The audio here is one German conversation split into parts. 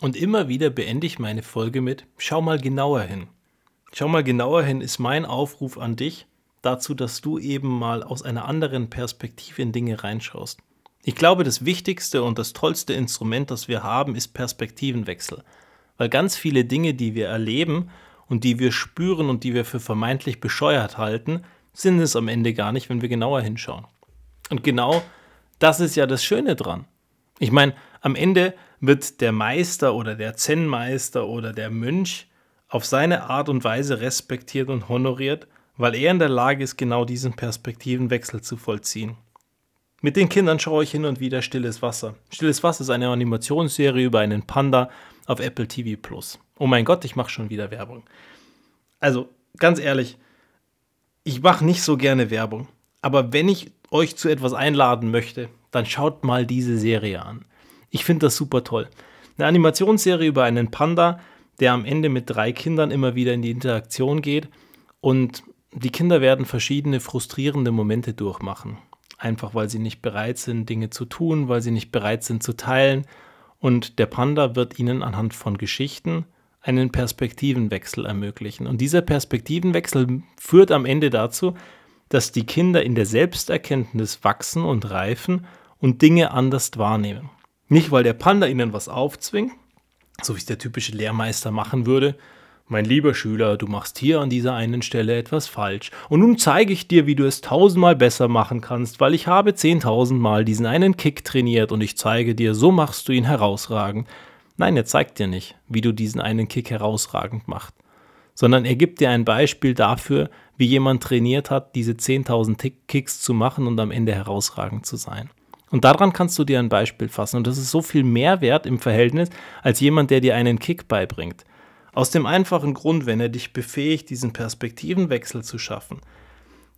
Und immer wieder beende ich meine Folge mit, schau mal genauer hin. Schau mal genauer hin ist mein Aufruf an dich dazu, dass du eben mal aus einer anderen Perspektive in Dinge reinschaust. Ich glaube, das wichtigste und das tollste Instrument, das wir haben, ist Perspektivenwechsel. Weil ganz viele Dinge, die wir erleben und die wir spüren und die wir für vermeintlich bescheuert halten, sind es am Ende gar nicht, wenn wir genauer hinschauen. Und genau das ist ja das Schöne dran. Ich meine, am Ende wird der Meister oder der Zen-Meister oder der Mönch auf seine Art und Weise respektiert und honoriert, weil er in der Lage ist, genau diesen Perspektivenwechsel zu vollziehen. Mit den Kindern schaue ich hin und wieder Stilles Wasser. Stilles Wasser ist eine Animationsserie über einen Panda auf Apple TV Plus. Oh mein Gott, ich mache schon wieder Werbung. Also, ganz ehrlich, ich mache nicht so gerne Werbung. Aber wenn ich euch zu etwas einladen möchte, dann schaut mal diese Serie an. Ich finde das super toll. Eine Animationsserie über einen Panda, der am Ende mit drei Kindern immer wieder in die Interaktion geht und die Kinder werden verschiedene frustrierende Momente durchmachen. Einfach weil sie nicht bereit sind, Dinge zu tun, weil sie nicht bereit sind zu teilen. Und der Panda wird ihnen anhand von Geschichten einen Perspektivenwechsel ermöglichen. Und dieser Perspektivenwechsel führt am Ende dazu, dass die Kinder in der Selbsterkenntnis wachsen und reifen und Dinge anders wahrnehmen. Nicht, weil der Panda ihnen was aufzwingt, so wie es der typische Lehrmeister machen würde. Mein lieber Schüler, du machst hier an dieser einen Stelle etwas falsch. Und nun zeige ich dir, wie du es tausendmal besser machen kannst, weil ich habe zehntausendmal diesen einen Kick trainiert und ich zeige dir, so machst du ihn herausragend. Nein, er zeigt dir nicht, wie du diesen einen Kick herausragend machst, sondern er gibt dir ein Beispiel dafür, wie jemand trainiert hat, diese 10.000 Kicks zu machen und am Ende herausragend zu sein. Und daran kannst du dir ein Beispiel fassen. Und das ist so viel mehr wert im Verhältnis als jemand, der dir einen Kick beibringt. Aus dem einfachen Grund, wenn er dich befähigt, diesen Perspektivenwechsel zu schaffen,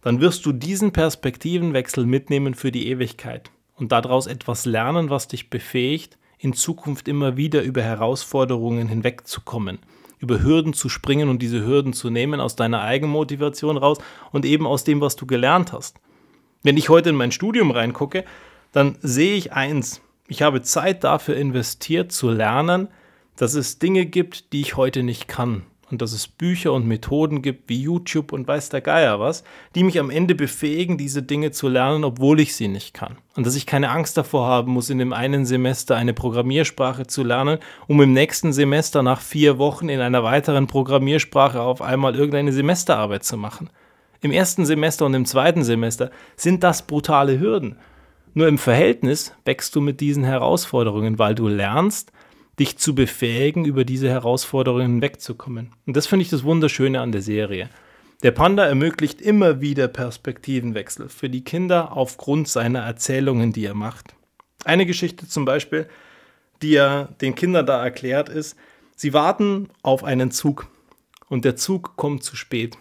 dann wirst du diesen Perspektivenwechsel mitnehmen für die Ewigkeit und daraus etwas lernen, was dich befähigt, in Zukunft immer wieder über Herausforderungen hinwegzukommen, über Hürden zu springen und diese Hürden zu nehmen aus deiner Eigenmotivation raus und eben aus dem, was du gelernt hast. Wenn ich heute in mein Studium reingucke, dann sehe ich eins, ich habe Zeit dafür investiert zu lernen, dass es Dinge gibt, die ich heute nicht kann. Und dass es Bücher und Methoden gibt wie YouTube und weiß der Geier was, die mich am Ende befähigen, diese Dinge zu lernen, obwohl ich sie nicht kann. Und dass ich keine Angst davor haben muss, in dem einen Semester eine Programmiersprache zu lernen, um im nächsten Semester nach vier Wochen in einer weiteren Programmiersprache auf einmal irgendeine Semesterarbeit zu machen. Im ersten Semester und im zweiten Semester sind das brutale Hürden. Nur im Verhältnis wächst du mit diesen Herausforderungen, weil du lernst, dich zu befähigen, über diese Herausforderungen wegzukommen. Und das finde ich das Wunderschöne an der Serie. Der Panda ermöglicht immer wieder Perspektivenwechsel für die Kinder aufgrund seiner Erzählungen, die er macht. Eine Geschichte zum Beispiel, die er den Kindern da erklärt, ist, sie warten auf einen Zug und der Zug kommt zu spät.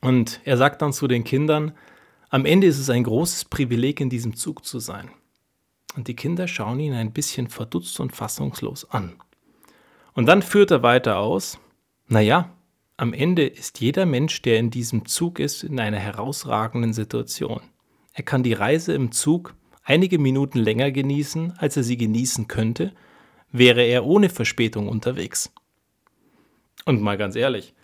Und er sagt dann zu den Kindern, am Ende ist es ein großes Privileg, in diesem Zug zu sein. Und die Kinder schauen ihn ein bisschen verdutzt und fassungslos an. Und dann führt er weiter aus, naja, am Ende ist jeder Mensch, der in diesem Zug ist, in einer herausragenden Situation. Er kann die Reise im Zug einige Minuten länger genießen, als er sie genießen könnte, wäre er ohne Verspätung unterwegs. Und mal ganz ehrlich,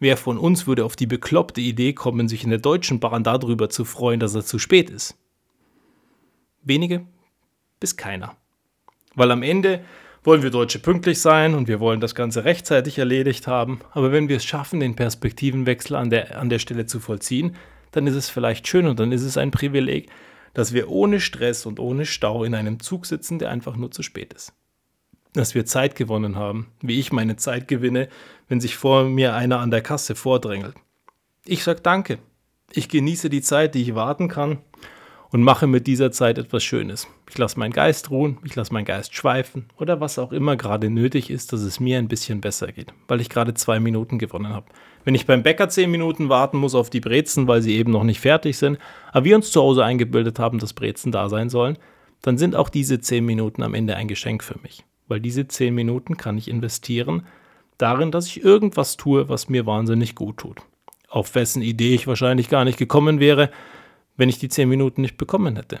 Wer von uns würde auf die bekloppte Idee kommen, sich in der Deutschen Bahn darüber zu freuen, dass er zu spät ist? Wenige bis keiner. Weil am Ende wollen wir Deutsche pünktlich sein und wir wollen das Ganze rechtzeitig erledigt haben, aber wenn wir es schaffen, den Perspektivenwechsel an der, an der Stelle zu vollziehen, dann ist es vielleicht schön und dann ist es ein Privileg, dass wir ohne Stress und ohne Stau in einem Zug sitzen, der einfach nur zu spät ist dass wir Zeit gewonnen haben, wie ich meine Zeit gewinne, wenn sich vor mir einer an der Kasse vordrängelt. Ich sage Danke. Ich genieße die Zeit, die ich warten kann und mache mit dieser Zeit etwas Schönes. Ich lasse meinen Geist ruhen, ich lasse meinen Geist schweifen oder was auch immer gerade nötig ist, dass es mir ein bisschen besser geht, weil ich gerade zwei Minuten gewonnen habe. Wenn ich beim Bäcker zehn Minuten warten muss auf die Brezen, weil sie eben noch nicht fertig sind, aber wir uns zu Hause eingebildet haben, dass Brezen da sein sollen, dann sind auch diese zehn Minuten am Ende ein Geschenk für mich weil diese zehn Minuten kann ich investieren darin, dass ich irgendwas tue, was mir wahnsinnig gut tut. Auf wessen Idee ich wahrscheinlich gar nicht gekommen wäre, wenn ich die zehn Minuten nicht bekommen hätte.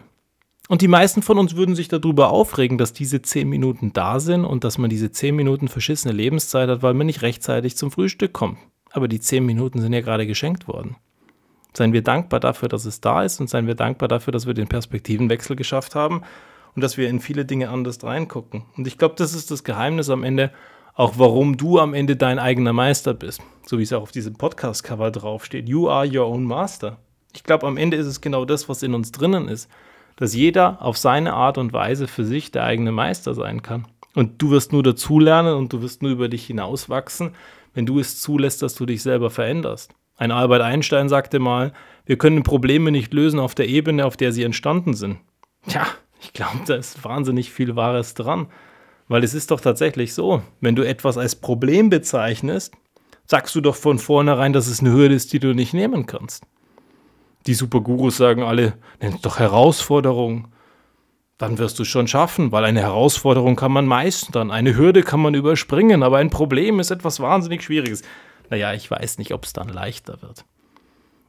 Und die meisten von uns würden sich darüber aufregen, dass diese zehn Minuten da sind und dass man diese zehn Minuten verschissene Lebenszeit hat, weil man nicht rechtzeitig zum Frühstück kommt. Aber die zehn Minuten sind ja gerade geschenkt worden. Seien wir dankbar dafür, dass es da ist und seien wir dankbar dafür, dass wir den Perspektivenwechsel geschafft haben und dass wir in viele Dinge anders reingucken. Und ich glaube, das ist das Geheimnis am Ende, auch warum du am Ende dein eigener Meister bist. So wie es auch auf diesem Podcast-Cover draufsteht. You are your own master. Ich glaube, am Ende ist es genau das, was in uns drinnen ist dass jeder auf seine Art und Weise für sich der eigene Meister sein kann. Und du wirst nur dazulernen und du wirst nur über dich hinauswachsen, wenn du es zulässt, dass du dich selber veränderst. Ein Albert Einstein sagte mal, wir können Probleme nicht lösen auf der Ebene, auf der sie entstanden sind. Tja, ich glaube, da ist wahnsinnig viel Wahres dran. Weil es ist doch tatsächlich so, wenn du etwas als Problem bezeichnest, sagst du doch von vornherein, dass es eine Hürde ist, die du nicht nehmen kannst. Die Supergurus sagen alle, nenn es doch Herausforderung. Dann wirst du es schon schaffen, weil eine Herausforderung kann man meistern, eine Hürde kann man überspringen, aber ein Problem ist etwas wahnsinnig Schwieriges. Naja, ich weiß nicht, ob es dann leichter wird.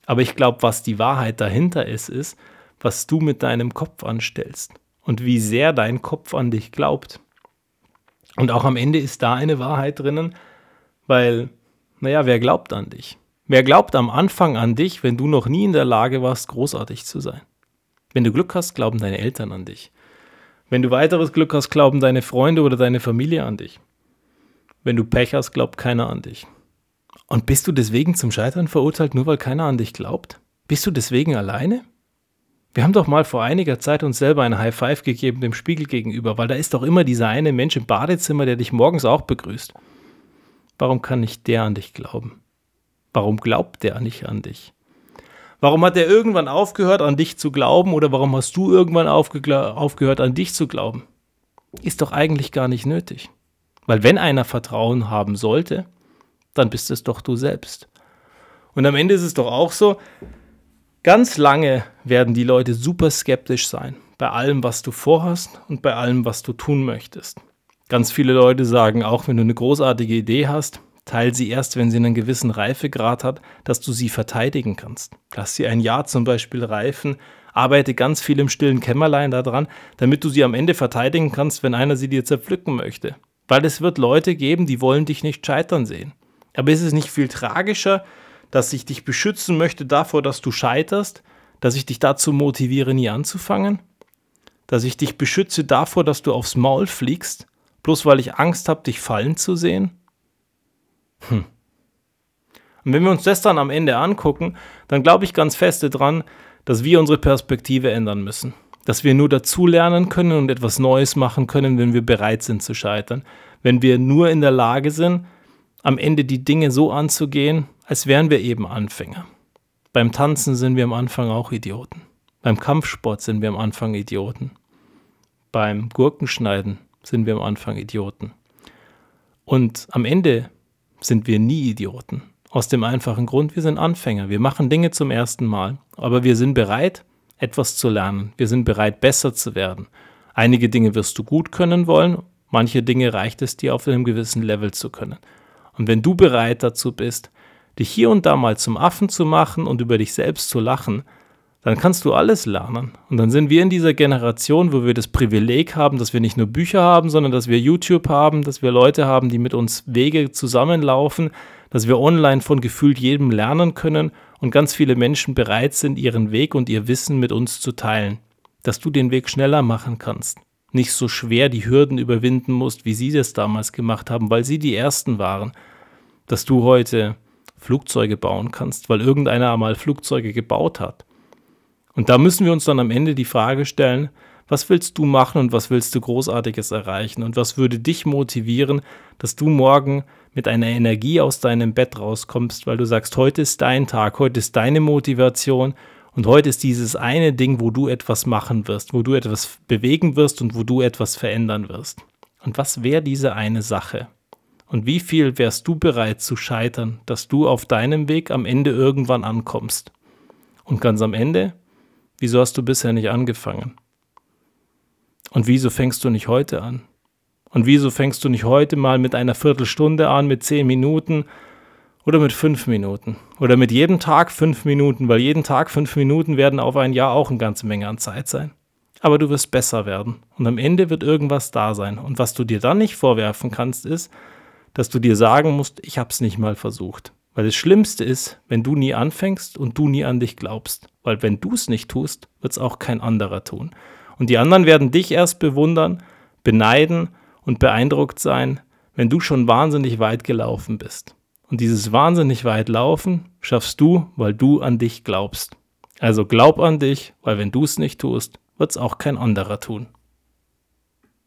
Aber ich glaube, was die Wahrheit dahinter ist, ist, was du mit deinem Kopf anstellst und wie sehr dein Kopf an dich glaubt. Und auch am Ende ist da eine Wahrheit drinnen, weil, naja, wer glaubt an dich? Wer glaubt am Anfang an dich, wenn du noch nie in der Lage warst, großartig zu sein? Wenn du Glück hast, glauben deine Eltern an dich. Wenn du weiteres Glück hast, glauben deine Freunde oder deine Familie an dich. Wenn du Pech hast, glaubt keiner an dich. Und bist du deswegen zum Scheitern verurteilt, nur weil keiner an dich glaubt? Bist du deswegen alleine? Wir haben doch mal vor einiger Zeit uns selber ein High Five gegeben dem Spiegel gegenüber, weil da ist doch immer dieser eine Mensch im Badezimmer, der dich morgens auch begrüßt. Warum kann nicht der an dich glauben? Warum glaubt der nicht an dich? Warum hat er irgendwann aufgehört, an dich zu glauben oder warum hast du irgendwann aufgehört, an dich zu glauben? Ist doch eigentlich gar nicht nötig. Weil wenn einer Vertrauen haben sollte, dann bist es doch du selbst. Und am Ende ist es doch auch so, ganz lange werden die Leute super skeptisch sein bei allem, was du vorhast und bei allem, was du tun möchtest. Ganz viele Leute sagen, auch wenn du eine großartige Idee hast, Teil sie erst, wenn sie einen gewissen Reifegrad hat, dass du sie verteidigen kannst. Lass sie ein Jahr zum Beispiel reifen, arbeite ganz viel im stillen Kämmerlein daran, damit du sie am Ende verteidigen kannst, wenn einer sie dir zerpflücken möchte. Weil es wird Leute geben, die wollen dich nicht scheitern sehen. Aber ist es nicht viel tragischer, dass ich dich beschützen möchte davor, dass du scheiterst, dass ich dich dazu motiviere, nie anzufangen? Dass ich dich beschütze davor, dass du aufs Maul fliegst, bloß weil ich Angst habe, dich fallen zu sehen? Hm. Und wenn wir uns das dann am Ende angucken, dann glaube ich ganz feste dran, dass wir unsere Perspektive ändern müssen. Dass wir nur dazulernen können und etwas Neues machen können, wenn wir bereit sind zu scheitern. Wenn wir nur in der Lage sind, am Ende die Dinge so anzugehen, als wären wir eben Anfänger. Beim Tanzen sind wir am Anfang auch Idioten. Beim Kampfsport sind wir am Anfang Idioten. Beim Gurkenschneiden sind wir am Anfang Idioten. Und am Ende sind wir nie Idioten. Aus dem einfachen Grund, wir sind Anfänger. Wir machen Dinge zum ersten Mal. Aber wir sind bereit, etwas zu lernen. Wir sind bereit, besser zu werden. Einige Dinge wirst du gut können wollen, manche Dinge reicht es dir auf einem gewissen Level zu können. Und wenn du bereit dazu bist, dich hier und da mal zum Affen zu machen und über dich selbst zu lachen, dann kannst du alles lernen. Und dann sind wir in dieser Generation, wo wir das Privileg haben, dass wir nicht nur Bücher haben, sondern dass wir YouTube haben, dass wir Leute haben, die mit uns Wege zusammenlaufen, dass wir online von gefühlt jedem lernen können und ganz viele Menschen bereit sind, ihren Weg und ihr Wissen mit uns zu teilen. Dass du den Weg schneller machen kannst. Nicht so schwer die Hürden überwinden musst, wie sie das damals gemacht haben, weil sie die Ersten waren. Dass du heute Flugzeuge bauen kannst, weil irgendeiner einmal Flugzeuge gebaut hat und da müssen wir uns dann am Ende die Frage stellen, was willst du machen und was willst du Großartiges erreichen und was würde dich motivieren, dass du morgen mit einer Energie aus deinem Bett rauskommst, weil du sagst, heute ist dein Tag, heute ist deine Motivation und heute ist dieses eine Ding, wo du etwas machen wirst, wo du etwas bewegen wirst und wo du etwas verändern wirst. Und was wäre diese eine Sache? Und wie viel wärst du bereit zu scheitern, dass du auf deinem Weg am Ende irgendwann ankommst? Und ganz am Ende Wieso hast du bisher nicht angefangen? Und wieso fängst du nicht heute an? Und wieso fängst du nicht heute mal mit einer Viertelstunde an, mit zehn Minuten oder mit fünf Minuten? Oder mit jedem Tag fünf Minuten, weil jeden Tag fünf Minuten werden auf ein Jahr auch eine ganze Menge an Zeit sein. aber du wirst besser werden. Und am Ende wird irgendwas da sein. Und was du dir dann nicht vorwerfen kannst, ist, dass du dir sagen musst, ich habe es nicht mal versucht. Weil das Schlimmste ist, wenn du nie anfängst und du nie an dich glaubst. Weil wenn du es nicht tust, wird es auch kein anderer tun. Und die anderen werden dich erst bewundern, beneiden und beeindruckt sein, wenn du schon wahnsinnig weit gelaufen bist. Und dieses wahnsinnig weit laufen schaffst du, weil du an dich glaubst. Also glaub an dich, weil wenn du es nicht tust, wird es auch kein anderer tun.